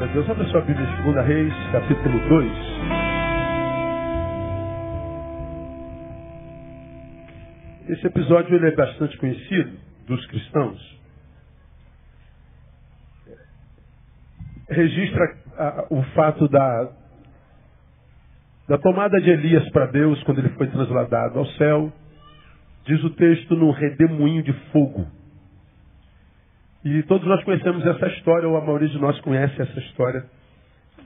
Glória a Deus. Abra sua Bíblia em 2 Reis, capítulo 2. Esse episódio ele é bastante conhecido dos cristãos. Registra a, o fato da, da tomada de Elias para Deus quando ele foi trasladado ao céu. Diz o texto num redemoinho de fogo. E todos nós conhecemos essa história, ou a maioria de nós conhece essa história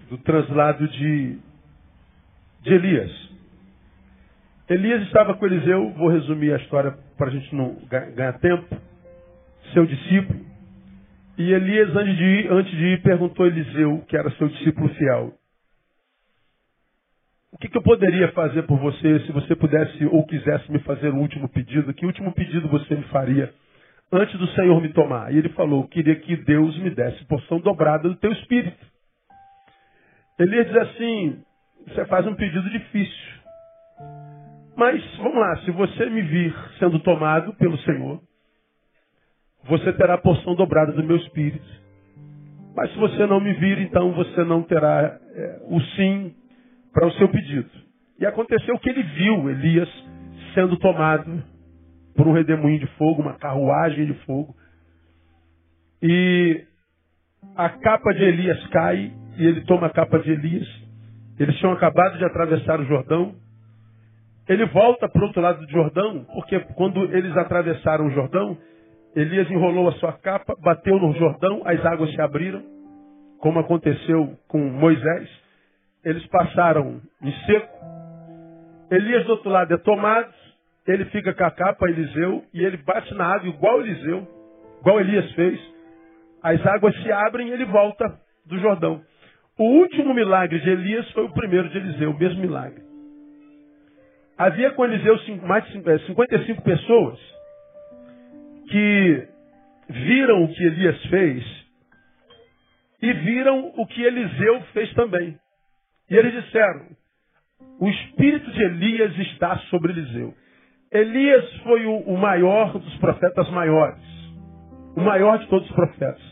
do translado de, de Elias. Elias estava com Eliseu, vou resumir a história para a gente não ganhar tempo, seu discípulo. E Elias, antes de ir, antes de ir perguntou a Eliseu, que era seu discípulo fiel, o que, que, eu poderia fazer por você se você pudesse ou quisesse me fazer um último pedido? Que último pedido você me faria? Antes do Senhor me tomar. E ele falou, queria que Deus me desse porção dobrada do teu espírito. Elias diz assim, você faz um pedido difícil. Mas, vamos lá, se você me vir sendo tomado pelo Senhor, você terá a porção dobrada do meu espírito. Mas se você não me vir, então você não terá é, o sim para o seu pedido. E aconteceu que ele viu Elias sendo tomado por um redemoinho de fogo, uma carruagem de fogo. E a capa de Elias cai e ele toma a capa de Elias. Eles tinham acabado de atravessar o Jordão. Ele volta para o outro lado do Jordão, porque quando eles atravessaram o Jordão, Elias enrolou a sua capa, bateu no Jordão, as águas se abriram, como aconteceu com Moisés. Eles passaram em seco. Elias do outro lado é tomado, ele fica com a capa, Eliseu, e ele bate na água igual Eliseu, igual Elias fez. As águas se abrem e ele volta do Jordão. O último milagre de Elias foi o primeiro de Eliseu, o mesmo milagre. Havia com Eliseu mais de 55 é, pessoas que viram o que Elias fez e viram o que Eliseu fez também. E eles disseram: o espírito de Elias está sobre Eliseu. Elias foi o, o maior dos profetas maiores. O maior de todos os profetas.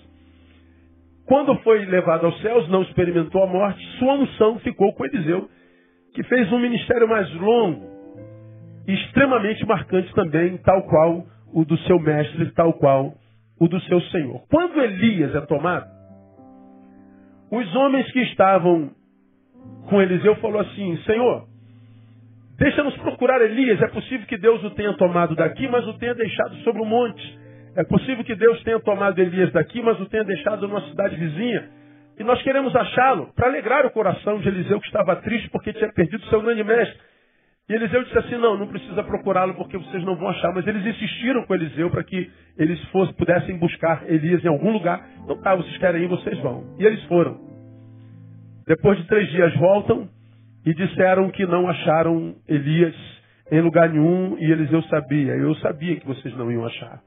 Quando foi levado aos céus, não experimentou a morte, sua unção ficou com Eliseu, que fez um ministério mais longo e extremamente marcante também, tal qual o do seu mestre, tal qual o do seu Senhor. Quando Elias é tomado, os homens que estavam com Eliseu falou assim: Senhor, Deixa-nos procurar Elias. É possível que Deus o tenha tomado daqui, mas o tenha deixado sobre o monte. É possível que Deus tenha tomado Elias daqui, mas o tenha deixado numa cidade vizinha. E nós queremos achá-lo para alegrar o coração de Eliseu, que estava triste porque tinha perdido seu grande mestre. E Eliseu disse assim: Não, não precisa procurá-lo porque vocês não vão achar. Mas eles insistiram com Eliseu para que eles fossem, pudessem buscar Elias em algum lugar. Então tá, vocês querem ir, vocês vão. E eles foram. Depois de três dias voltam e disseram que não acharam Elias em lugar nenhum e Eliseu sabia. Eu sabia que vocês não iam achar.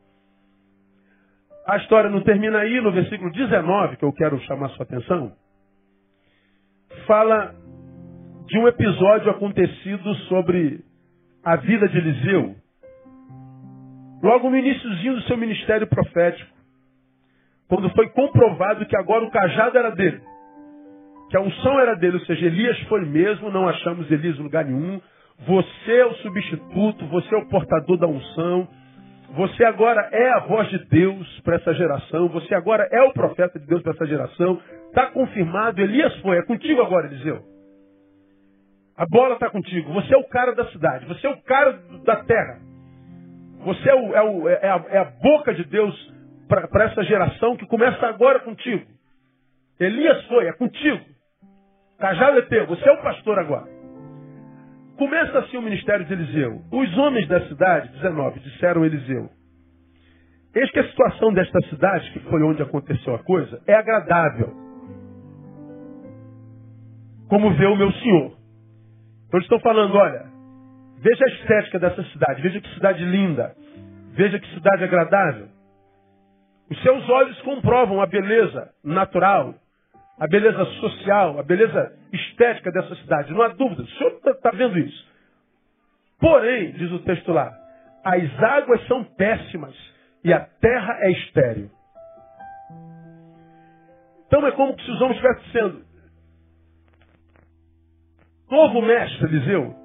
A história não termina aí, no versículo 19, que eu quero chamar sua atenção, fala de um episódio acontecido sobre a vida de Eliseu. Logo no iníciozinho do seu ministério profético, quando foi comprovado que agora o cajado era dele que a unção era dele, ou seja, Elias foi mesmo, não achamos Elias em lugar nenhum. Você é o substituto, você é o portador da unção. Você agora é a voz de Deus para essa geração. Você agora é o profeta de Deus para essa geração. Está confirmado, Elias foi. É contigo agora, Eliseu. A bola está contigo. Você é o cara da cidade. Você é o cara da terra. Você é, o, é, o, é, a, é a, boca de Deus para essa geração que começa agora contigo. Elias foi, é contigo. Cajado é teu, você é o pastor agora. Começa assim o ministério de Eliseu. Os homens da cidade, 19, disseram a Eliseu: Eis que a situação desta cidade, que foi onde aconteceu a coisa, é agradável. Como vê o meu senhor. Então eles estão falando: olha, veja a estética dessa cidade, veja que cidade linda, veja que cidade agradável. Os seus olhos comprovam a beleza natural, a beleza social, a beleza estética dessa cidade. Não há dúvida. O senhor está tá vendo isso. Porém, diz o texto lá, as águas são péssimas e a terra é estéril. Então é como se os homens estivessem dizendo, novo mestre, Eliseu,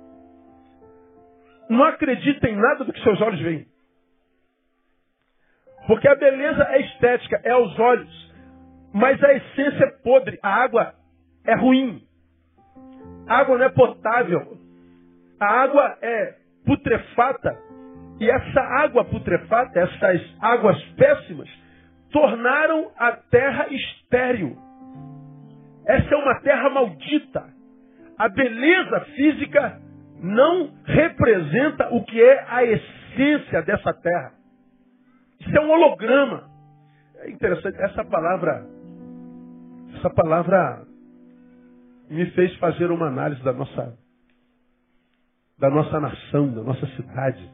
não acredita em nada do que seus olhos veem. Porque a beleza é estética, é aos olhos. Mas a essência é podre. A água é ruim. A água não é potável. A água é putrefata. E essa água putrefata, essas águas péssimas, tornaram a terra estéril. Essa é uma terra maldita. A beleza física não representa o que é a essência dessa terra. Isso é um holograma. É interessante, essa palavra, essa palavra me fez fazer uma análise da nossa, da nossa nação, da nossa cidade.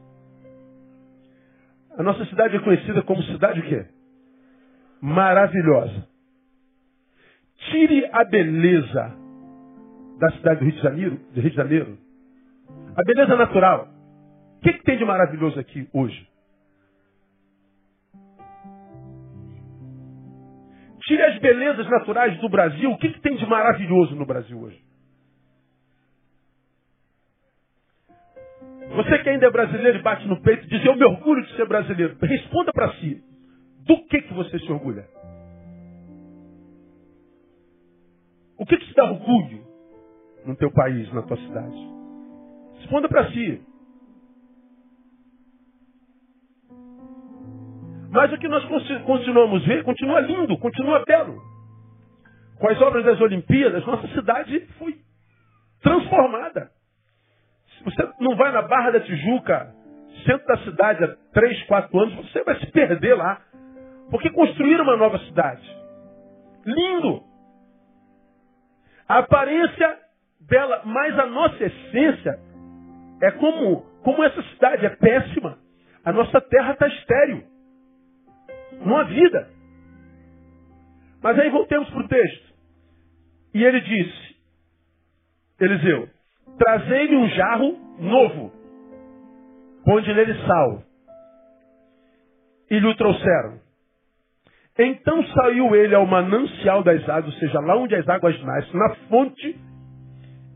A nossa cidade é conhecida como cidade o quê? Maravilhosa. Tire a beleza da cidade do Rio de Janeiro, do Rio de Janeiro. A beleza natural. O que, que tem de maravilhoso aqui hoje? Tire as belezas naturais do Brasil. O que, que tem de maravilhoso no Brasil hoje? Você que ainda é brasileiro e bate no peito e diz, eu me orgulho de ser brasileiro. Responda para si. Do que, que você se orgulha? O que, que te dá orgulho no teu país, na tua cidade? Responda para si. Mas o que nós continuamos a ver continua lindo, continua belo. Com as obras das Olimpíadas, nossa cidade foi transformada. Se você não vai na Barra da Tijuca, centro da cidade, há três, quatro anos, você vai se perder lá. Porque construíram uma nova cidade. Lindo. A aparência dela, mas a nossa essência é como, como essa cidade é péssima. A nossa terra está estéril. Não há vida. Mas aí voltemos para o texto. E ele disse, Eliseu, trazei-me um jarro novo, onde nele sal. E lhe o trouxeram. Então saiu ele ao manancial das águas, ou seja, lá onde as águas nascem, na fonte,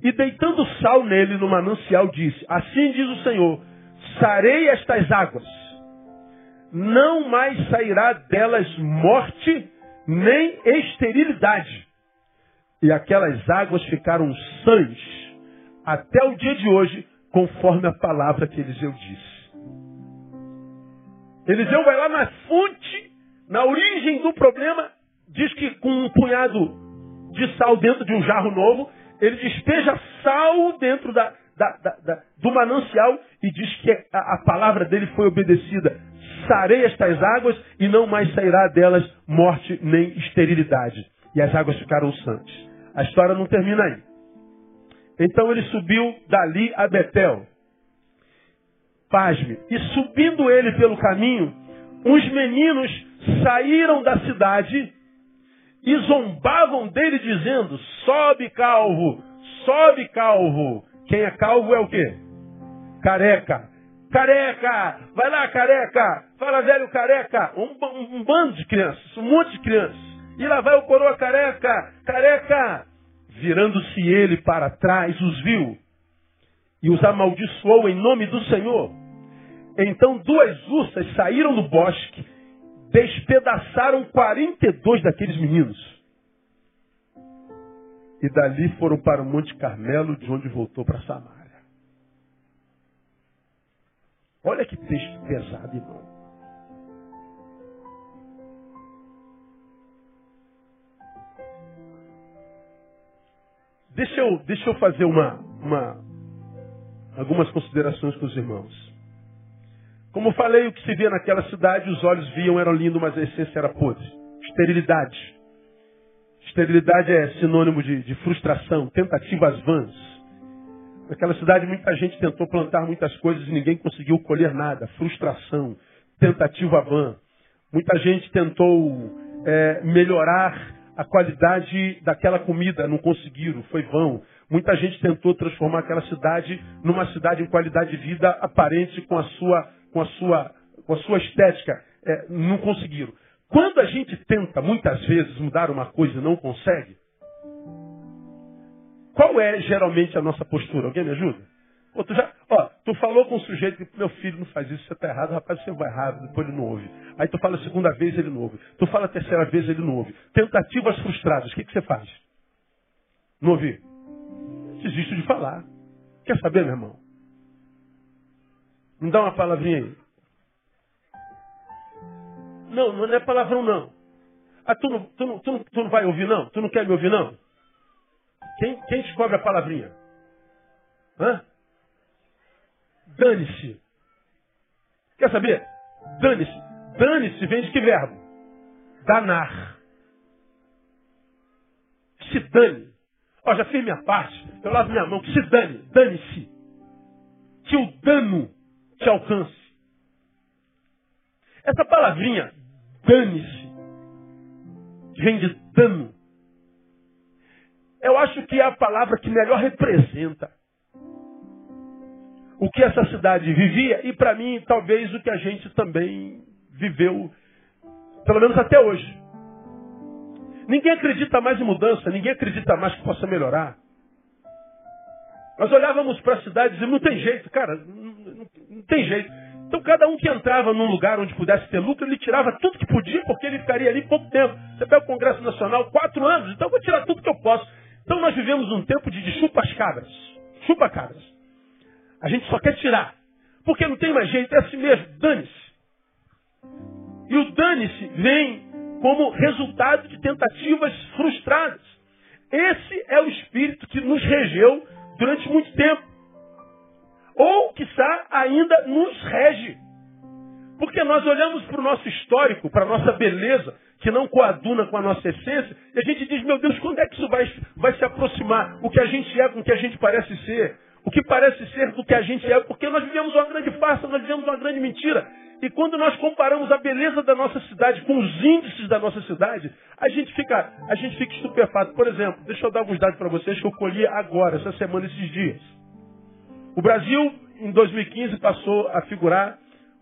e deitando sal nele no manancial, disse: Assim diz o Senhor: sarei estas águas, não mais sairá delas morte nem esterilidade. E aquelas águas ficaram sãs até o dia de hoje, conforme a palavra que Eliseu disse. Eliseu vai lá na fonte, na origem do problema, diz que com um punhado de sal dentro de um jarro novo, ele despeja sal dentro da, da, da, do manancial e diz que a, a palavra dele foi obedecida sarei estas águas e não mais sairá delas morte nem esterilidade. E as águas ficaram santas. A história não termina aí. Então ele subiu dali a Betel. Pasme. E subindo ele pelo caminho, uns meninos saíram da cidade e zombavam dele dizendo, sobe calvo, sobe calvo. Quem é calvo é o quê? Careca. Careca! Vai lá, careca! Fala, velho careca! Um, um, um, bando de crianças, um monte de crianças. E lá vai o coroa careca! Careca! Virando-se ele para trás, os viu e os amaldiçoou em nome do Senhor. Então duas ursas saíram do bosque, despedaçaram 42 daqueles meninos. E dali foram para o Monte Carmelo, de onde voltou para Samar. Olha que texto pesado, irmão. Deixa eu, deixa eu fazer uma, uma, algumas considerações com os irmãos. Como falei, o que se via naquela cidade, os olhos viam, era lindo, mas a essência era podre. Esterilidade. Esterilidade é sinônimo de, de frustração, tentativas vãs. Naquela cidade muita gente tentou plantar muitas coisas e ninguém conseguiu colher nada. Frustração, tentativa vã. Muita gente tentou é, melhorar a qualidade daquela comida, não conseguiram, foi vão. Muita gente tentou transformar aquela cidade numa cidade em qualidade de vida aparente com a sua, com a sua, com a sua estética, é, não conseguiram. Quando a gente tenta, muitas vezes, mudar uma coisa e não consegue, qual é geralmente a nossa postura? Alguém me ajuda? Pô, tu, já, ó, tu falou com o sujeito que meu filho não faz isso, você está errado, rapaz, você vai errado, depois ele não ouve. Aí tu fala a segunda vez, ele não ouve. Tu fala a terceira vez, ele não ouve. Tentativas frustradas, o que, que você faz? Não ouvi? Desisto de falar. Quer saber, meu irmão? Não dá uma palavrinha aí. Não, não é palavrão não. Ah, tu não, tu, não, tu, não, tu não vai ouvir não? Tu não quer me ouvir não? Quem, quem descobre a palavrinha? Hã? Dane-se. Quer saber? Dane-se. Dane-se vem de que verbo? Danar. Se dane. Ó, já fiz minha parte. Eu lavo minha mão. Se dane. Dane-se. Que o dano te alcance. Essa palavrinha, dane-se, vem de dano. Eu acho que é a palavra que melhor representa o que essa cidade vivia e, para mim, talvez o que a gente também viveu, pelo menos até hoje. Ninguém acredita mais em mudança, ninguém acredita mais que possa melhorar. Nós olhávamos para a cidade e não tem jeito, cara, não, não, não, tem jeito. Então cada um que entrava num lugar onde pudesse ter lucro, ele tirava tudo que podia, porque ele ficaria ali pouco tempo. Você pega o Congresso Nacional, quatro anos, então eu vou tirar tudo que eu posso. Então nós vivemos um tempo de, de chupa-cabras. Chupa-cabras. A gente só quer tirar. Porque não tem mais jeito, é assim mesmo, dane-se. E o dane-se vem como resultado de tentativas frustradas. Esse é o espírito que nos regeu durante muito tempo. Ou, quiçá, ainda nos rege. Porque nós olhamos para o nosso histórico, para a nossa beleza, que não coaduna com a nossa essência, e a gente diz, meu Deus, quando é que isso vai, vai se aproximar? O que a gente é com o que a gente parece ser. O que parece ser do que a gente é, porque nós vivemos uma grande farsa, nós vivemos uma grande mentira. E quando nós comparamos a beleza da nossa cidade com os índices da nossa cidade, a gente fica, a gente fica estupefato. Por exemplo, deixa eu dar alguns dados para vocês que eu colhi agora, essa semana, esses dias. O Brasil, em 2015, passou a figurar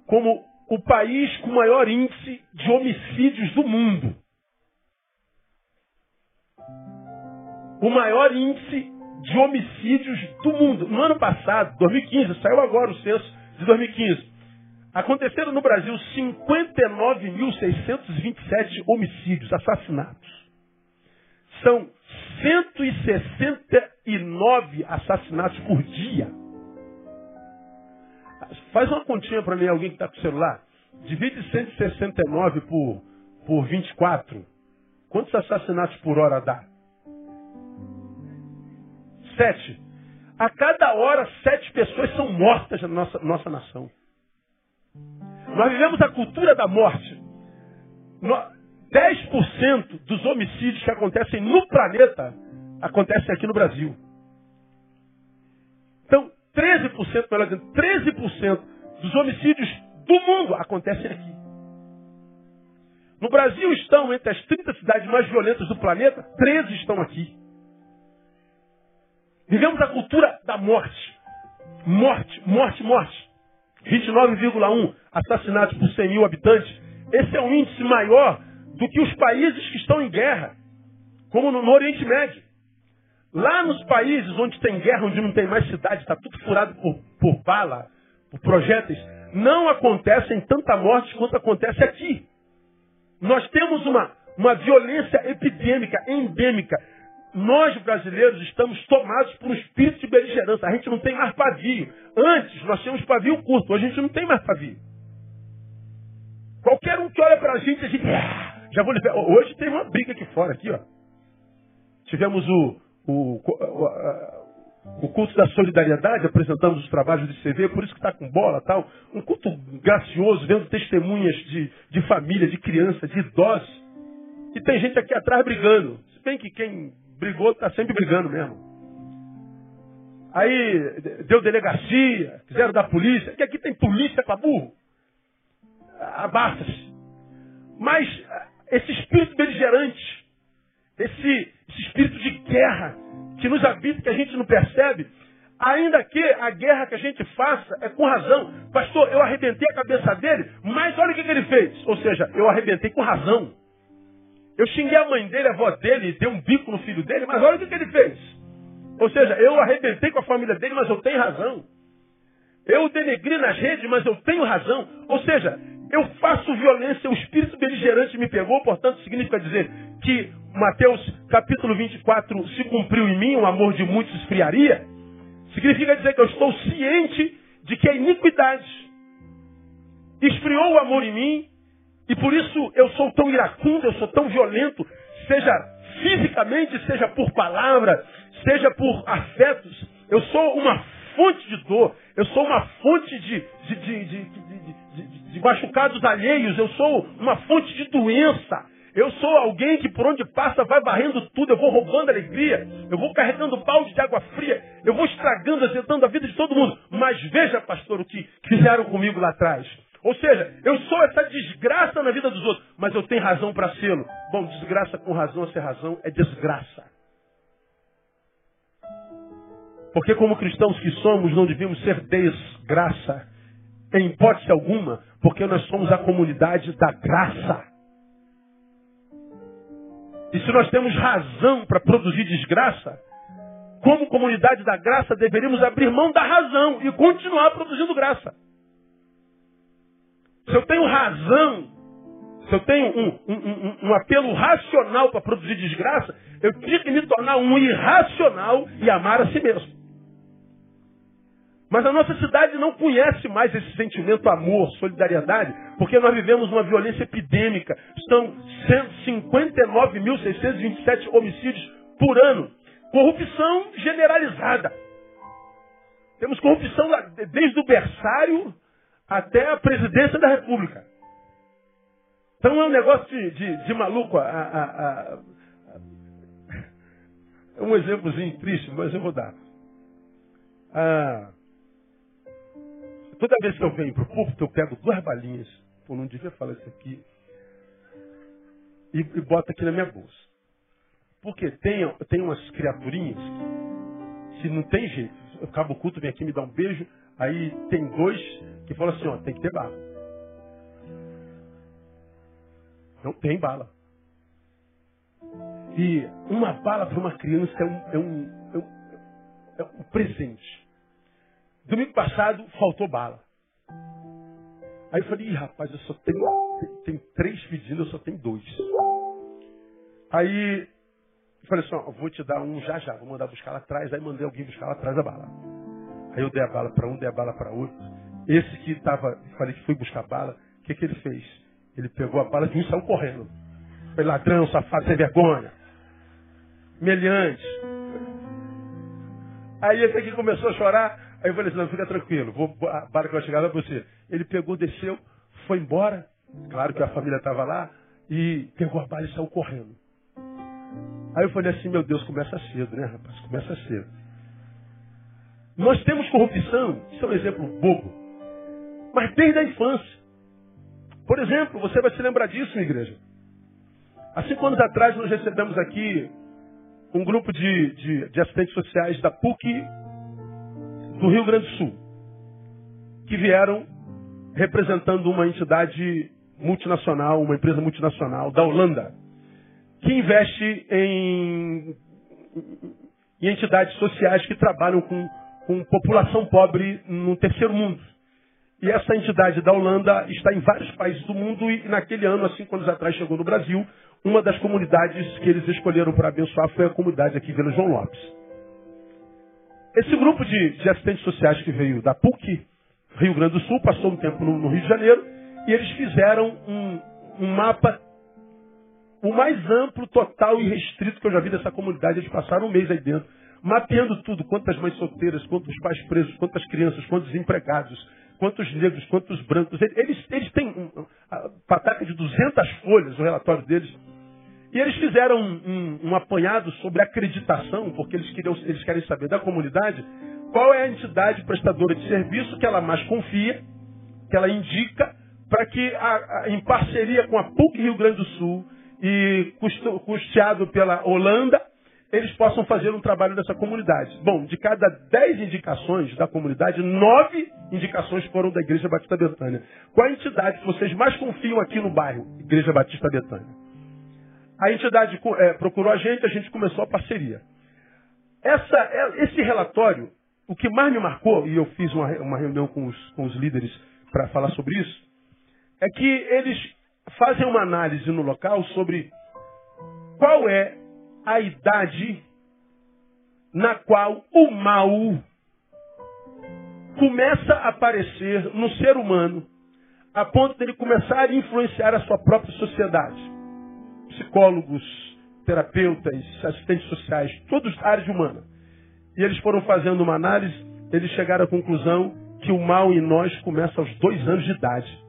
como o país com maior índice de homicídios do mundo. O maior índice de homicídios do mundo. No ano passado, 2015, saiu agora o censo de 2015. Aconteceram no Brasil 59.627 homicídios, assassinatos. São 169 assassinatos por dia. Faz uma continha para mim, alguém que está com o celular. Divide 169 por, por 24. Quantos assassinatos por hora dá? Sete. A cada hora, sete pessoas são mortas na nossa, nossa nação. Nós vivemos a cultura da morte. 10% dos homicídios que acontecem no planeta acontecem aqui no Brasil. Então, 13%, melhor dizendo, 13% dos homicídios do mundo acontecem aqui. No Brasil estão entre as 30 cidades mais violentas do planeta, 13 estão aqui. Vivemos a cultura da morte. Morte, morte, morte. 29,1 assassinatos por 100 mil habitantes. Esse é um índice maior do que os países que estão em guerra, como no, Oriente Médio. Lá nos países onde tem guerra, onde não tem mais cidade, está tudo furado por, por bala, por projéteis, não acontecem tanta morte quanto acontece aqui. Nós temos uma, uma violência epidêmica, endêmica. Nós, brasileiros, estamos tomados por um espírito de beligerância. A gente não tem mais pavio. Antes, nós tínhamos pavio curto. Hoje, a gente não tem mais pavio. Qualquer um que olha para a gente, a gente... Ah, já vou. Hoje tem uma briga aqui fora, aqui, ó. Tivemos o, o, o, o culto da solidariedade, apresentamos os trabalhos de CV, por isso que está com bola tal. Um culto gracioso, vendo testemunhas de, de família, de criança, de idosos. E tem gente aqui atrás brigando. Se bem que quem brigou, está sempre brigando mesmo. Aí deu delegacia, fizeram da polícia, que aqui tem polícia para burro. Abaixa-se. Mas esse espírito beligerante, esse, esse espírito de guerra que nos habita, que a gente não percebe, Ainda que a guerra que a gente faça é com razão. Pastor, eu arrebentei a cabeça dele, mas olha o que, que ele fez. Ou seja, eu arrebentei com razão. Eu xinguei a mãe dele, a avó dele, dei um bico no filho dele, mas olha o que, que ele fez. Ou seja, eu arrebentei com a família dele, mas eu tenho razão. Eu denegri nas redes, mas eu tenho razão. Ou seja, eu faço violência, o espírito beligerante me pegou, portanto, significa dizer que Mateus capítulo 24 se cumpriu em mim, o amor de muitos esfriaria. Significa dizer que eu estou ciente de que a iniquidade esfriou o amor em mim e por isso eu sou tão iracundo, eu sou tão violento, seja fisicamente, seja por palavra, seja por afetos. Eu sou uma fonte de dor, eu sou uma fonte de, de, de, de, machucados alheios, eu sou uma fonte de doença. Eu sou alguém que por onde passa vai varrendo tudo, eu vou roubando alegria, eu vou carregando balde de água fria, eu vou estragando, azedando a vida de todo mundo. Mas veja, pastor, o que fizeram comigo lá atrás. Ou seja, eu sou essa desgraça na vida dos outros, mas eu tenho razão para sê-lo. Bom, desgraça com razão sem razão é desgraça. Porque como cristãos que somos, não devíamos ser desgraça, em hipótese alguma, porque nós somos a comunidade da graça. E se nós temos razão para produzir desgraça, como comunidade da graça, deveríamos abrir mão da razão e continuar produzindo graça. Se eu tenho razão, se eu tenho um, um, um, um apelo racional para produzir desgraça, eu tinha que me tornar um irracional e amar a si mesmo. Mas a nossa cidade não conhece mais esse sentimento amor, solidariedade, porque nós vivemos uma violência epidêmica. São 159.627 homicídios por ano. Corrupção generalizada. Temos corrupção desde o berçário até a presidência da República. Então é um negócio de, de, de maluco. A, a, a, um exemplozinho triste, mas eu vou dar. Ah, Toda vez que eu venho para o púlpito, eu pego duas balinhas. Pô, não devia falar isso aqui. E, e boto aqui na minha bolsa. Porque tem, tem umas criaturinhas que, não tem jeito, eu acabo o culto, vem aqui me dá um beijo, aí tem dois que falam assim, ó, tem que ter bala. Não tem bala. E uma bala para uma criança é um, é um, é um, é um presente. Domingo passado faltou bala. Aí eu falei, rapaz, eu só tenho, tem três pedidos, eu só tenho dois. Aí eu falei assim, ó, vou te dar um já já, vou mandar buscar lá atrás. Aí mandei alguém buscar lá atrás a bala. Aí eu dei a bala para um, dei a bala para outro. Esse que estava, falei que foi buscar bala, o que, que ele fez? Ele pegou a bala e saiu correndo. Foi ladrão, safado, sem vergonha. Meliante. Aí esse aqui começou a chorar. Aí eu falei assim, não, fica tranquilo, vou, a barca vai chegar lá você. Ele pegou, desceu, foi embora. Claro que a família estava lá. E pegou a bala e saiu correndo. Aí eu falei assim, meu Deus, começa cedo, né, rapaz? Começa cedo. Nós temos corrupção, isso é um exemplo bobo. Mas desde a infância. Por exemplo, você vai se lembrar disso, igreja. Há cinco anos atrás nós recebemos aqui um grupo de, de, de assistentes sociais da PUC do Rio Grande do Sul, que vieram representando uma entidade multinacional, uma empresa multinacional da Holanda, que investe em, em entidades sociais que trabalham com, com população pobre no terceiro mundo. E essa entidade da Holanda está em vários países do mundo e naquele ano, há cinco anos atrás, chegou no Brasil. Uma das comunidades que eles escolheram para abençoar foi a comunidade aqui, Vila João Lopes. Esse grupo de, de, assistentes sociais que veio da PUC, Rio Grande do Sul, passou um tempo no, no Rio de Janeiro, e eles fizeram um, um, mapa o mais amplo, total e restrito que eu já vi dessa comunidade. Eles passaram um mês aí dentro, mapeando tudo, quantas mães solteiras, quantos pais presos, quantas crianças, quantos empregados, quantos negros, quantos brancos. Eles, eles têm um, a pataca de 200 folhas, o relatório deles, e eles fizeram um, um, um, apanhado sobre acreditação, porque eles, queriam, eles querem saber da comunidade qual é a entidade prestadora de serviço que ela mais confia, que ela indica, para que, a, a, em parceria com a PUC Rio Grande do Sul e custo, custeado pela Holanda, eles possam fazer um trabalho nessa comunidade. Bom, de cada dez indicações da comunidade, nove indicações foram da Igreja Batista Betânia. Qual a entidade que vocês mais confiam aqui no bairro? Igreja Batista Betânia. A entidade é, procurou a gente, a gente começou a parceria. Essa, é, esse relatório, o que mais me marcou, e eu fiz uma, uma reunião com os, com os líderes para falar sobre isso, é que eles fazem uma análise no local sobre qual é a idade na qual o mal começa a aparecer no ser humano a ponto dele começar a influenciar a sua própria sociedade. Psicólogos, terapeutas, assistentes sociais, todos da área humana. E eles foram fazendo uma análise, eles chegaram à conclusão que o mal em nós começa aos dois anos de idade.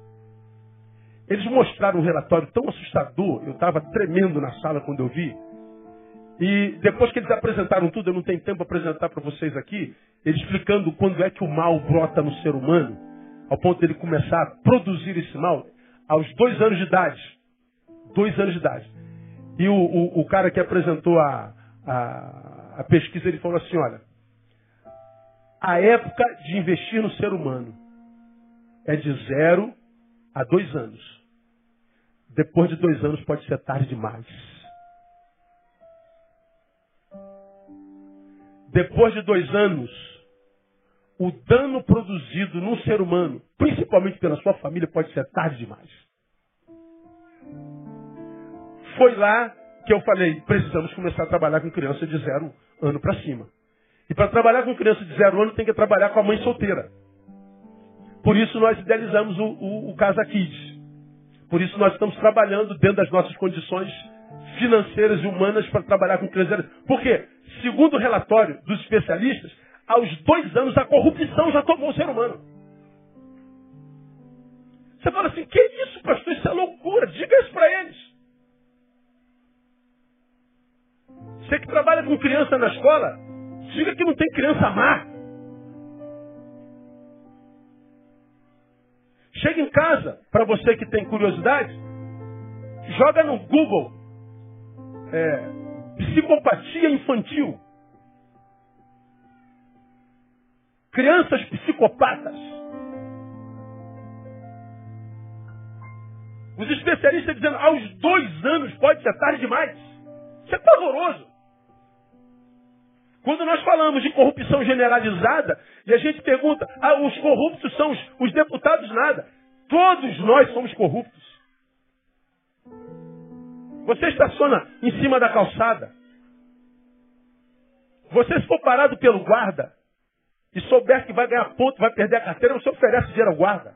Eles mostraram um relatório tão assustador, eu estava tremendo na sala quando eu vi. E depois que eles apresentaram tudo, eu não tenho tempo para apresentar para vocês aqui, eles explicando quando é que o mal brota no ser humano, ao ponto dele começar a produzir esse mal, aos dois anos de idade. Dois anos de idade. E o, o, o cara que apresentou a, a, a pesquisa, ele falou assim, olha, a época de investir no ser humano é de zero a dois anos. Depois de dois anos pode ser tarde demais. Depois de dois anos, o dano produzido num ser humano, principalmente pela sua família, pode ser tarde demais. Foi lá que eu falei, precisamos começar a trabalhar com criança de zero ano para cima. E para trabalhar com criança de zero ano, tem que trabalhar com a mãe solteira. Por isso nós idealizamos o, o, o Casa Kids. Por isso nós estamos trabalhando dentro das nossas condições financeiras e humanas para trabalhar com crianças. Por quê? Segundo o relatório dos especialistas, aos dois anos a corrupção já tomou o ser humano. Você fala assim, que isso, pastor? Isso é loucura. Diga isso para eles. Você que trabalha com criança na escola, diga que não tem criança má. Chega em casa, para você que tem curiosidade, joga no Google é, psicopatia infantil. Crianças psicopatas. Os especialistas dizendo aos dois anos pode ser tarde demais. Isso é pavoroso. Quando nós falamos de corrupção generalizada, e a gente pergunta, ah, os corruptos são os, os deputados nada. Todos nós somos corruptos. Você estaciona em cima da calçada. Você se for parado pelo guarda e souber que vai ganhar ponto, vai perder a carteira, você oferece dinheiro ao guarda.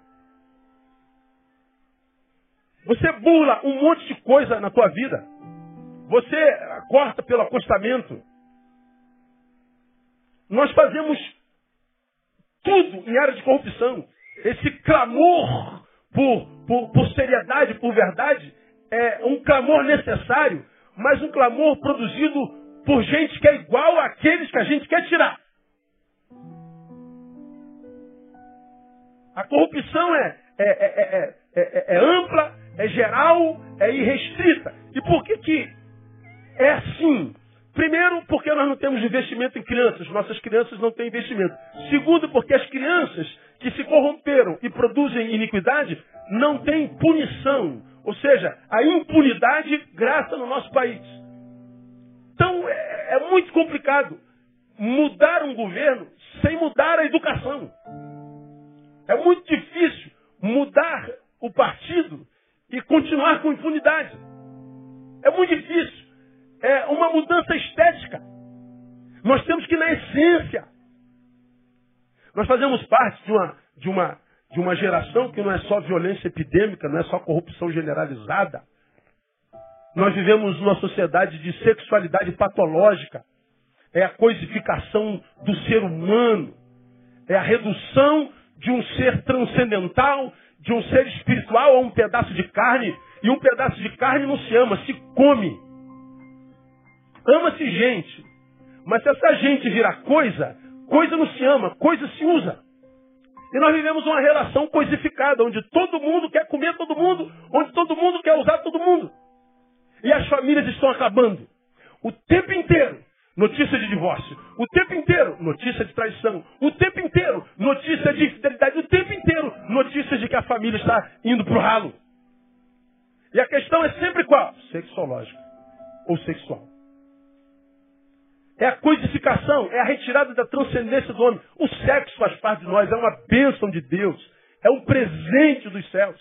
Você bula um monte de coisa na tua vida. Você corta pelo acostamento. Nós fazemos tudo em área de corrupção. Esse clamor por, por, por seriedade, por verdade, é um clamor necessário, mas um clamor produzido por gente que é igual àqueles que a gente quer tirar. A corrupção é, é, é, é, ampla, é geral, é irrestrita. E por que, que é assim? Primeiro, porque nós não temos investimento em crianças, nossas crianças não têm investimento. Segundo, porque as crianças que se corromperam e produzem iniquidade não têm punição. Ou seja, a impunidade graça no nosso país. Então é, é muito complicado mudar um governo sem mudar a educação. É muito difícil mudar o partido e continuar com impunidade. É muito difícil é uma mudança estética. Nós temos que ir na essência. Nós fazemos parte de uma, de uma, de uma geração que não é só violência epidêmica, não é só corrupção generalizada. Nós vivemos numa sociedade de sexualidade patológica. É a coisificação do ser humano. É a redução de um ser transcendental, de um ser espiritual a um pedaço de carne. E um pedaço de carne não se ama, se come. Ama-se gente. Mas se essa gente virar coisa, coisa não se ama, coisa se usa. E nós vivemos uma relação coisificada, onde todo mundo quer comer todo mundo, onde todo mundo quer usar todo mundo. E as famílias estão acabando. O tempo inteiro. notícia de divórcio. O tempo inteiro, notícia de traição. O tempo inteiro, notícia de infidelidade. O tempo inteiro, notícias de que a família está indo para o ralo. E a questão é sempre qual? Sexológica ou sexual. É a codificação, é a retirada da transcendência do homem. O sexo faz parte de nós, é uma bênção de Deus, é um presente dos céus.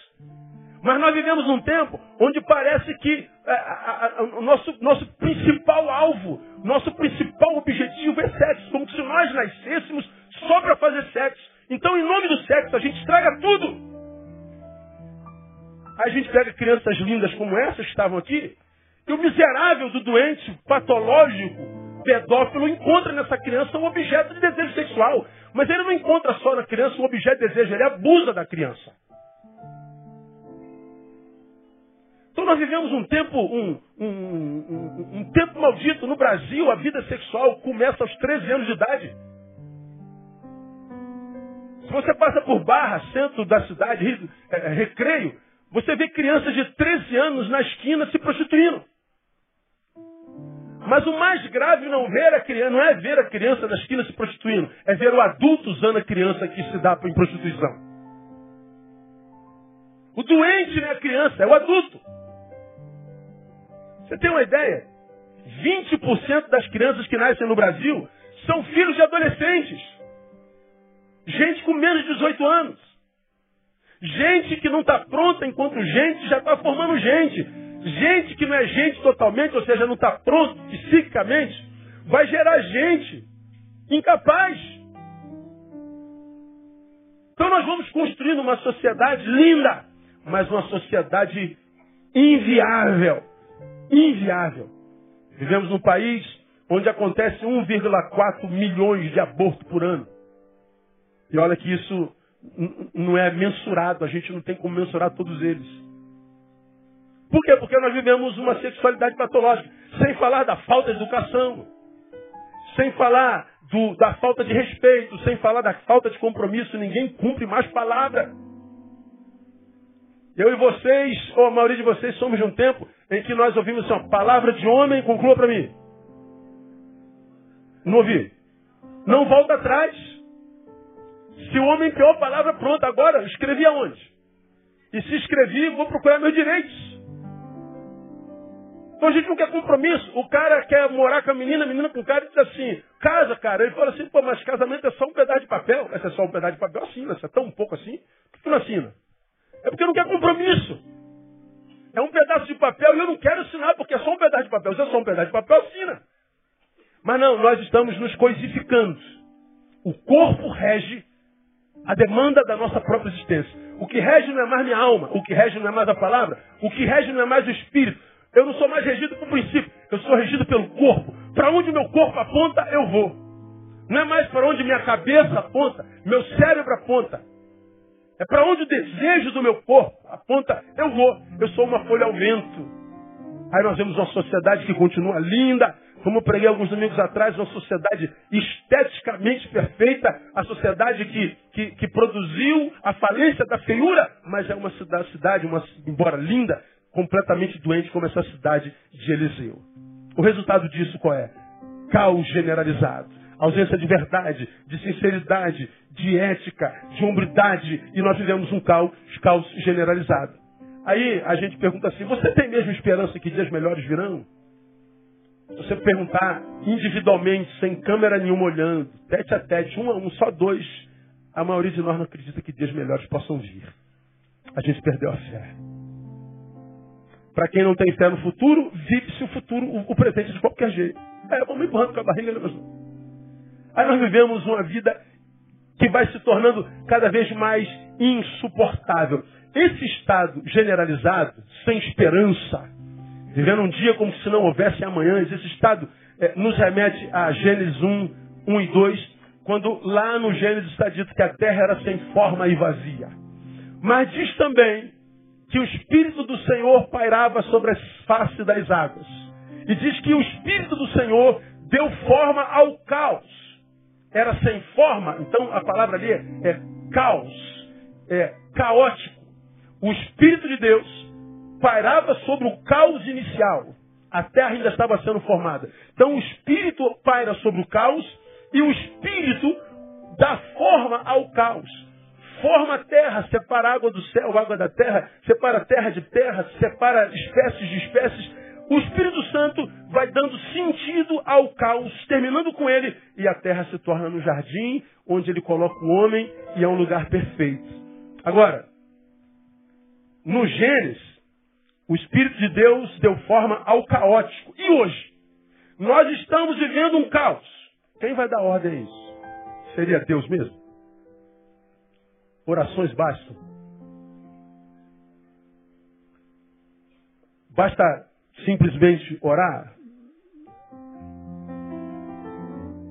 Mas nós vivemos num tempo onde parece que é, a, a, o nosso, nosso principal alvo, nosso principal objetivo é sexo, como se nós nascêssemos só para fazer sexo. Então, em nome do sexo, a gente estraga tudo. Aí a gente pega crianças lindas como essas que estavam aqui, e o miserável do doente patológico, pedófilo, encontra nessa criança um objeto de desejo sexual. Mas ele não encontra só na criança um objeto de desejo, ele abusa da criança. Então nós vivemos um tempo, um, um, um, um, tempo maldito. No Brasil, a vida sexual começa aos 13 anos de idade. Se você passa por Barra, centro da cidade, é, recreio, você vê crianças de 13 anos na esquina se prostituindo. Mas o mais grave não, ver a criança, não é ver a criança na esquina se prostituindo, é ver o adulto usando a criança que se dá em prostituição. O doente não é a criança, é o adulto. Você tem uma ideia? 20% das crianças que nascem no Brasil são filhos de adolescentes. Gente com menos de 18 anos. Gente que não está pronta enquanto gente já está formando gente. Gente que não é gente totalmente, ou seja, não está pronto psiquicamente, vai gerar gente incapaz. Então nós vamos construindo uma sociedade linda, mas uma sociedade inviável. Inviável. Vivemos num país onde acontece 1,4 milhões de abortos por ano. E olha que isso não é mensurado, a gente não tem como mensurar todos eles. Por quê? Porque nós vivemos uma sexualidade patológica, sem falar da falta de educação, sem falar do, da falta de respeito, sem falar da falta de compromisso, ninguém cumpre mais palavra. Eu e vocês, ou a maioria de vocês, somos de um tempo em que nós ouvimos assim, ó, palavra de homem, conclua para mim. Não ouvi. Não volta atrás. Se o homem empenhou a palavra, pronto, agora escrevi aonde? E se escrevi, vou procurar meus direitos. Então a gente não quer compromisso. O cara quer morar com a menina, a menina com o cara e diz assim, casa, cara. Ele fala assim, pô, mas casamento é só um pedaço de papel. Essa é só um pedaço de papel, assina. É tão pouco assim. Por que tu não assina? É porque não quer compromisso. É um pedaço de papel e eu não quero assinar, porque é só um pedaço de papel. Se é só um pedaço de papel, assina. Mas não, nós estamos nos coisificando. O corpo rege a demanda da nossa própria existência. O que rege não é mais minha alma, o que rege não é mais a palavra, o que rege não é mais o espírito. Eu não sou mais regido por princípio, eu sou regido pelo corpo. Para onde meu corpo aponta, eu vou. Não é mais para onde minha cabeça aponta, meu cérebro aponta. É para onde o desejo do meu corpo aponta, eu vou. Eu sou uma folha ao vento. Aí nós vemos uma sociedade que continua linda, como eu preguei alguns domingos atrás, uma sociedade esteticamente perfeita, a sociedade que, que, que produziu a falência da feiura, mas é uma cidade, uma, embora linda, completamente doente, como essa cidade de Eliseu. O resultado disso qual é? Caos generalizado. Ausência de verdade, de sinceridade, de ética, de hombridade, e nós vivemos um caos, caos generalizado. Aí a gente pergunta assim: você tem mesmo esperança que dias melhores virão? Se você perguntar individualmente, sem câmera nenhuma olhando, tete a tete, um a um, só dois, a maioria de nós não acredita que dias melhores possam vir. A gente perdeu a fé. Para quem não tem fé no futuro, vive-se o futuro, o, presente de qualquer jeito. É, vamos empurrando com a barriga. Né, Aí nós vivemos uma vida que vai se tornando cada vez mais insuportável. Esse estado generalizado, sem esperança, vivendo um dia como se não houvesse amanhã, esse estado é, nos remete a Gênesis 1, 1 e 2, quando lá no Gênesis está dito que a terra era sem forma e vazia. Mas diz também que o Espírito do Senhor pairava sobre a face das águas. E diz que o Espírito do Senhor deu forma ao caos. Era sem forma, então a palavra ali é, é caos, é caótico o Espírito de Deus pairava sobre o caos inicial. A terra ainda estava sendo formada. Então o Espírito paira sobre o caos e o Espírito dá forma ao caos. Forma a terra, separa a água do céu, a água da terra, separa a terra de terra, separa espécies de espécies. O Espírito Santo vai dando sentido ao caos, terminando com ele, e a terra se torna no jardim, onde ele coloca o homem e é um lugar perfeito. Agora, no Gênesis, o Espírito de Deus deu forma ao caótico. E hoje? Nós estamos vivendo um caos. Quem vai dar ordem a isso? Seria Deus mesmo? Orações bastam. Basta simplesmente orar?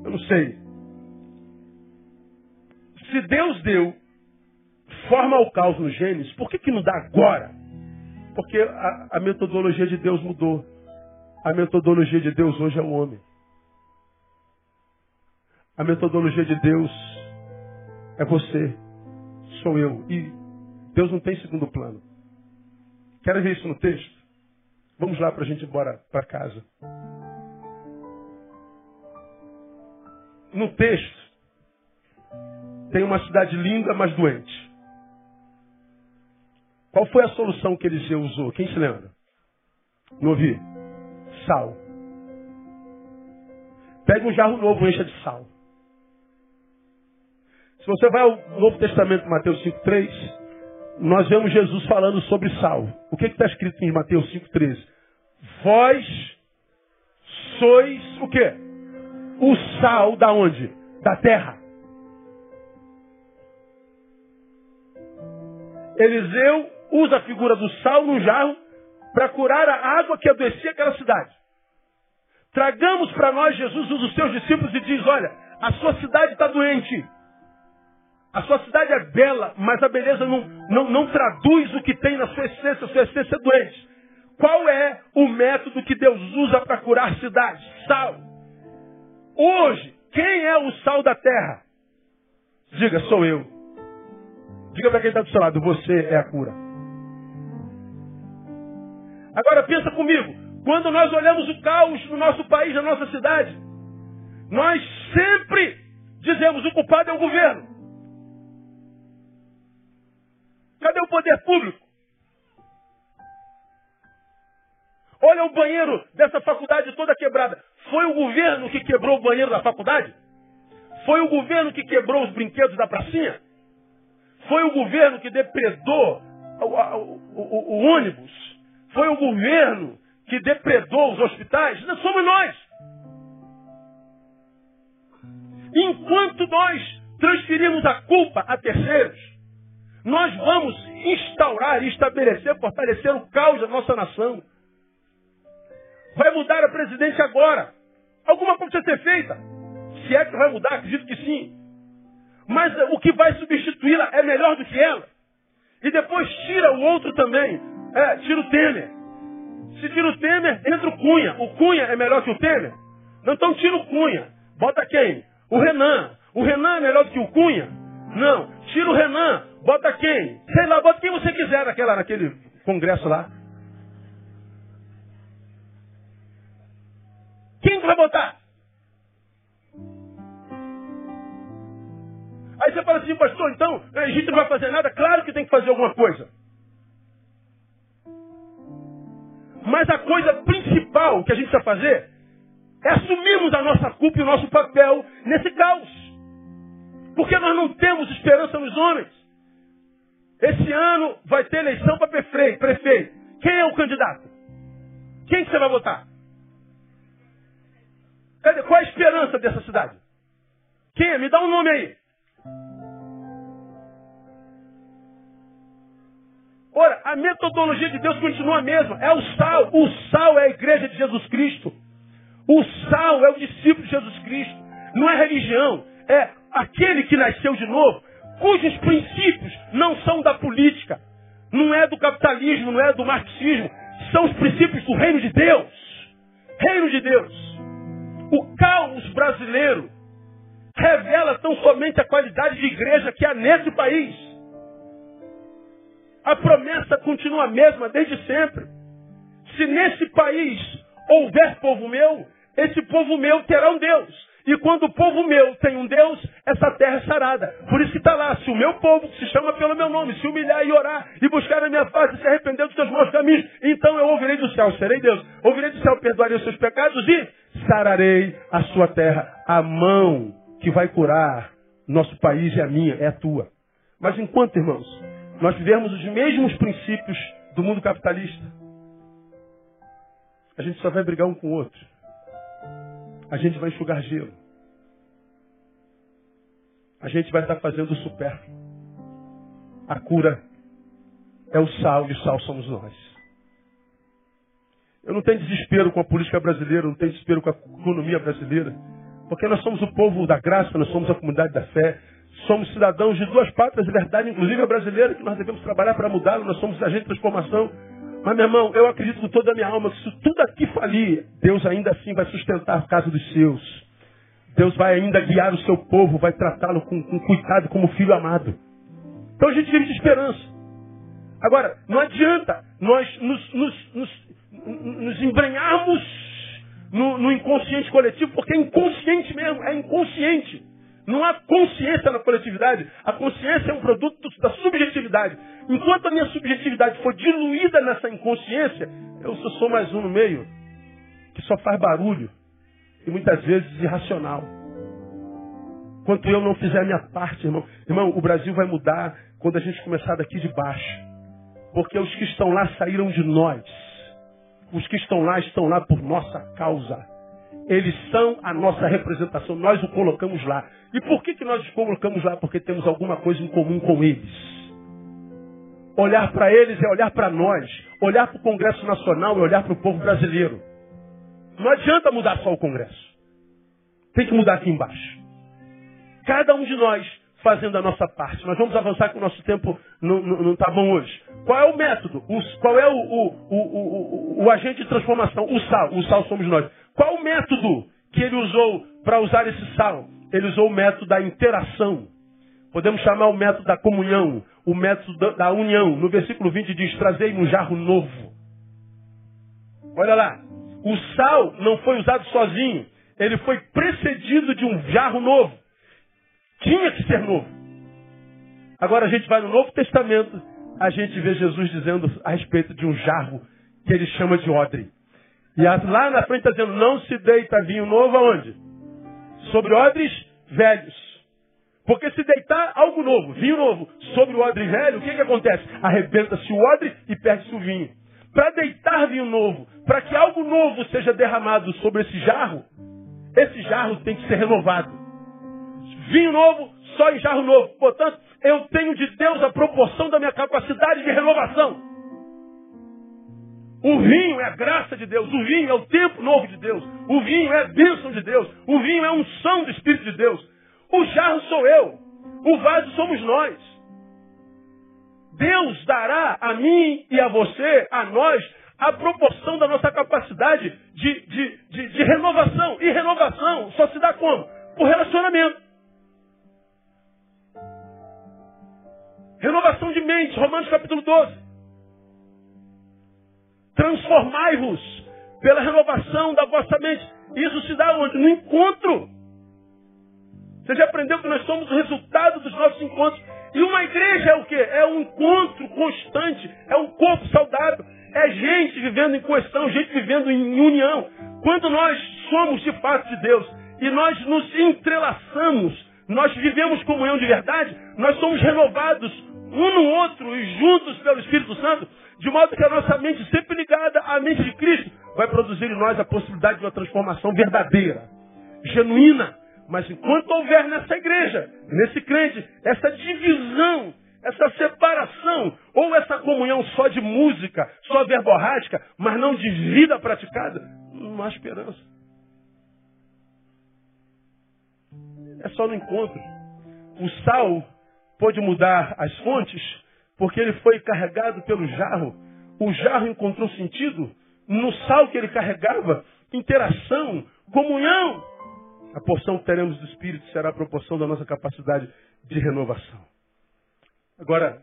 Eu não sei. Se Deus deu forma ao caos no Gênesis, por que, que não dá agora? Porque a, a metodologia de Deus mudou. A metodologia de Deus hoje é o homem. A metodologia de Deus é você, sou eu. E Deus não tem segundo plano. Quero ver isso no texto? Vamos lá para a gente ir embora para casa. No texto, tem uma cidade linda, mas doente. Qual foi a solução que Eliseu usou? Quem se lembra? Não ouvi? Sal. Pega um jarro novo, encha de sal. Se você vai ao Novo Testamento, Mateus 5,3, nós vemos Jesus falando sobre sal. O que está escrito em Mateus 5,13? Vós sois o quê? O sal da onde? Da terra. Eliseu usa a figura do sal no jarro para curar a água que adoecia aquela cidade. Tragamos para nós Jesus um dos seus discípulos e diz, olha, a sua cidade está doente. A sua cidade é bela, mas a beleza não, não, não traduz o que tem na sua essência. A sua essência é doente. Qual é o método que Deus usa para curar cidades? Sal. Hoje, quem é o sal da terra? Diga, sou eu. Diga para quem está do seu lado, você é a cura. Agora pensa comigo, quando nós olhamos o caos no nosso país, na nossa cidade, nós sempre dizemos o culpado é o governo. Cadê o poder público? Olha o banheiro dessa faculdade toda quebrada. Foi o governo que quebrou o banheiro da faculdade? Foi o governo que quebrou os brinquedos da pracinha? Foi o governo que depredou o, o, o, o ônibus? Foi o governo que depredou os hospitais? Não somos nós. Enquanto nós transferimos a culpa a terceiros, nós vamos instaurar estabelecer, fortalecer o caos da nossa nação. Vai mudar a presidência agora. Alguma coisa precisa ser feita. Se é que vai mudar, acredito que sim. Mas o que vai substituí-la é melhor do que ela. E depois tira o outro também. É, tira o Temer. Se tira o Temer, entra o Cunha. O Cunha é melhor que o Temer? Não, então tira o Cunha. Bota quem? O Renan. O Renan é melhor do que o Cunha? Não. Tira o Renan. Bota quem? Sei lá, bota quem você quiser naquela, naquele congresso lá. Quem vai botar? Aí você fala assim, pastor, então a gente não vai fazer nada? Claro que tem que fazer alguma coisa. Mas a coisa principal que a gente precisa fazer é assumirmos a nossa culpa e o nosso papel nesse caos. Porque nós não temos esperança nos homens. Esse ano vai ter eleição para prefeito, prefeito. Quem é o candidato? Quem que você vai votar? Cadê? Qual a esperança dessa cidade? Quem é? Me dá um nome aí. Ora, a metodologia de Deus continua a mesma. É o sal. O sal é a igreja de Jesus Cristo. O sal é o discípulo de Jesus Cristo. Não é religião. É aquele que nasceu de novo cujos princípios não são da política, não é do capitalismo, não é do marxismo, são os princípios do reino de Deus. Reino de Deus. O caos brasileiro revela tão somente a qualidade de igreja que há nesse país. A promessa continua a mesma desde sempre. Se nesse país houver povo meu, esse povo meu terá um Deus. E quando o povo meu tem um Deus, essa terra é sarada. Por isso que está lá, se o meu povo, que se chama pelo meu nome, se humilhar e orar, e buscar a minha face, e se arrepender dos seus maus caminhos, então eu ouvirei do céu, serei Deus. Ouvirei do céu, perdoarei os seus pecados e sararei a sua terra. A mão que vai curar nosso país é a minha, é a tua. Mas enquanto, irmãos, nós vivemos os mesmos princípios do mundo capitalista, a gente só vai brigar um com o outro. A gente vai enxugar gelo. A gente vai estar fazendo o supérfluo. A cura é o sal e o sal somos nós. Eu não tenho desespero com a política brasileira, não tenho desespero com a economia brasileira, porque nós somos o povo da graça, nós somos a comunidade da fé, somos cidadãos de duas pátrias de verdade, inclusive a brasileira, que nós devemos trabalhar para mudá-lo, nós somos agentes de transformação. Mas, meu irmão, eu acredito com toda a minha alma que se tudo aqui falir, Deus ainda assim vai sustentar a casa dos seus. Deus vai ainda guiar o seu povo, vai tratá-lo com, com cuidado como filho amado. Então a gente vive de esperança. Agora, não adianta nós nos, nos, nos, nos embrenharmos no, no inconsciente coletivo, porque é inconsciente mesmo, é inconsciente. Não há consciência na coletividade. A consciência é um produto da subjetividade. Enquanto a minha subjetividade for diluída nessa inconsciência, eu só sou mais um no meio que só faz barulho e muitas vezes irracional. Enquanto eu não fizer a minha parte, irmão, irmão, o Brasil vai mudar quando a gente começar daqui de baixo. Porque os que estão lá saíram de nós. Os que estão lá estão lá por nossa causa. Eles são a nossa representação, nós o colocamos lá. E por que, que nós os colocamos lá? Porque temos alguma coisa em comum com eles. Olhar para eles é olhar para nós. Olhar para o Congresso Nacional é olhar para o povo brasileiro. Não adianta mudar só o Congresso. Tem que mudar aqui embaixo. Cada um de nós fazendo a nossa parte. Nós vamos avançar que o nosso tempo não está bom hoje. Qual é o método? Qual é o, o, o, agente de transformação? O sal. O sal somos nós. Qual o método que ele usou para usar esse sal? Ele usou o método da interação. Podemos chamar o método da comunhão, o método da, união. No versículo 20 diz: Trazei um jarro novo. Olha lá. O sal não foi usado sozinho. Ele foi precedido de um jarro novo. Tinha que ser novo. Agora a gente vai no Novo Testamento, a gente vê Jesus dizendo a respeito de um jarro que ele chama de odre. E lá na frente está dizendo, não se deita vinho novo aonde? Sobre odres velhos. Porque se deitar algo novo, vinho novo, sobre o odre velho, o que, que acontece? Arrebenta-se o odre e perde-se o vinho. Para deitar vinho novo, para que algo novo seja derramado sobre esse jarro, esse jarro tem que ser renovado. Vinho novo, só em jarro novo. Portanto, eu tenho de Deus a proporção da minha capacidade de renovação. O vinho é a graça de Deus. O vinho é o tempo novo de Deus. O vinho é a bênção de Deus. O vinho é a unção do Espírito de Deus. O jarro sou eu. O vaso somos nós. Deus dará a mim e a você, a nós, a proporção da nossa capacidade de, de, de, de renovação. E renovação só se dá como? Por relacionamento. Renovação de mente, Romanos capítulo 12. Transformai-vos pela renovação da vossa mente. Isso se dá onde? No encontro. Você já aprendeu que nós somos o resultado dos nossos encontros. E uma igreja é o quê? É um encontro constante, é um corpo saudável, é gente vivendo em coesão, gente vivendo em união. Quando nós somos de fato de Deus e nós nos entrelaçamos, nós vivemos comunhão de verdade, nós somos renovados um no outro e juntos pelo Espírito Santo, de modo que a nossa mente, sempre ligada à mente de Cristo, vai produzir em nós a possibilidade de uma transformação verdadeira, genuína. Mas enquanto houver nessa igreja, nesse crente, essa divisão, essa separação, ou essa comunhão só de música, só verborrágica, mas não de vida praticada, não há esperança. É só no encontro. O sal pôde mudar as fontes, porque ele foi carregado pelo jarro. O jarro encontrou sentido no sal que ele carregava, interação, comunhão. A porção que teremos do Espírito será a proporção da nossa capacidade de renovação. Agora,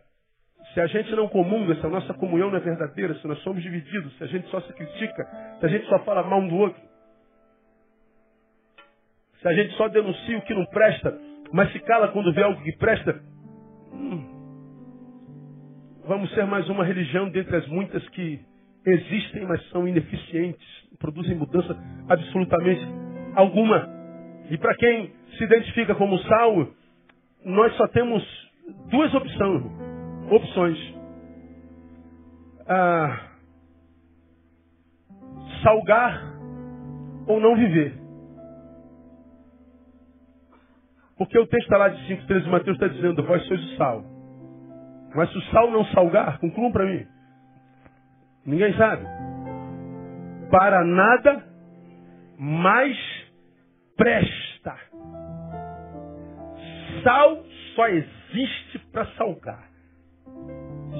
se a gente não comunga, se a nossa comunhão não é verdadeira, se nós somos divididos, se a gente só se critica, se a gente só fala mal um do outro, se a gente só denuncia o que não presta, mas se cala quando vê algo que presta, hum, vamos ser mais uma religião dentre as muitas que existem, mas são ineficientes, produzem mudança absolutamente alguma. E para quem se identifica como sal, nós só temos duas opções. opções. Ah, salgar ou não viver. Porque o texto lá de 5,13 de Mateus está dizendo, vós sois o sal. Mas se o sal não salgar, concluam para mim. Ninguém sabe. Para nada mais presta. Sal só existe para salgar.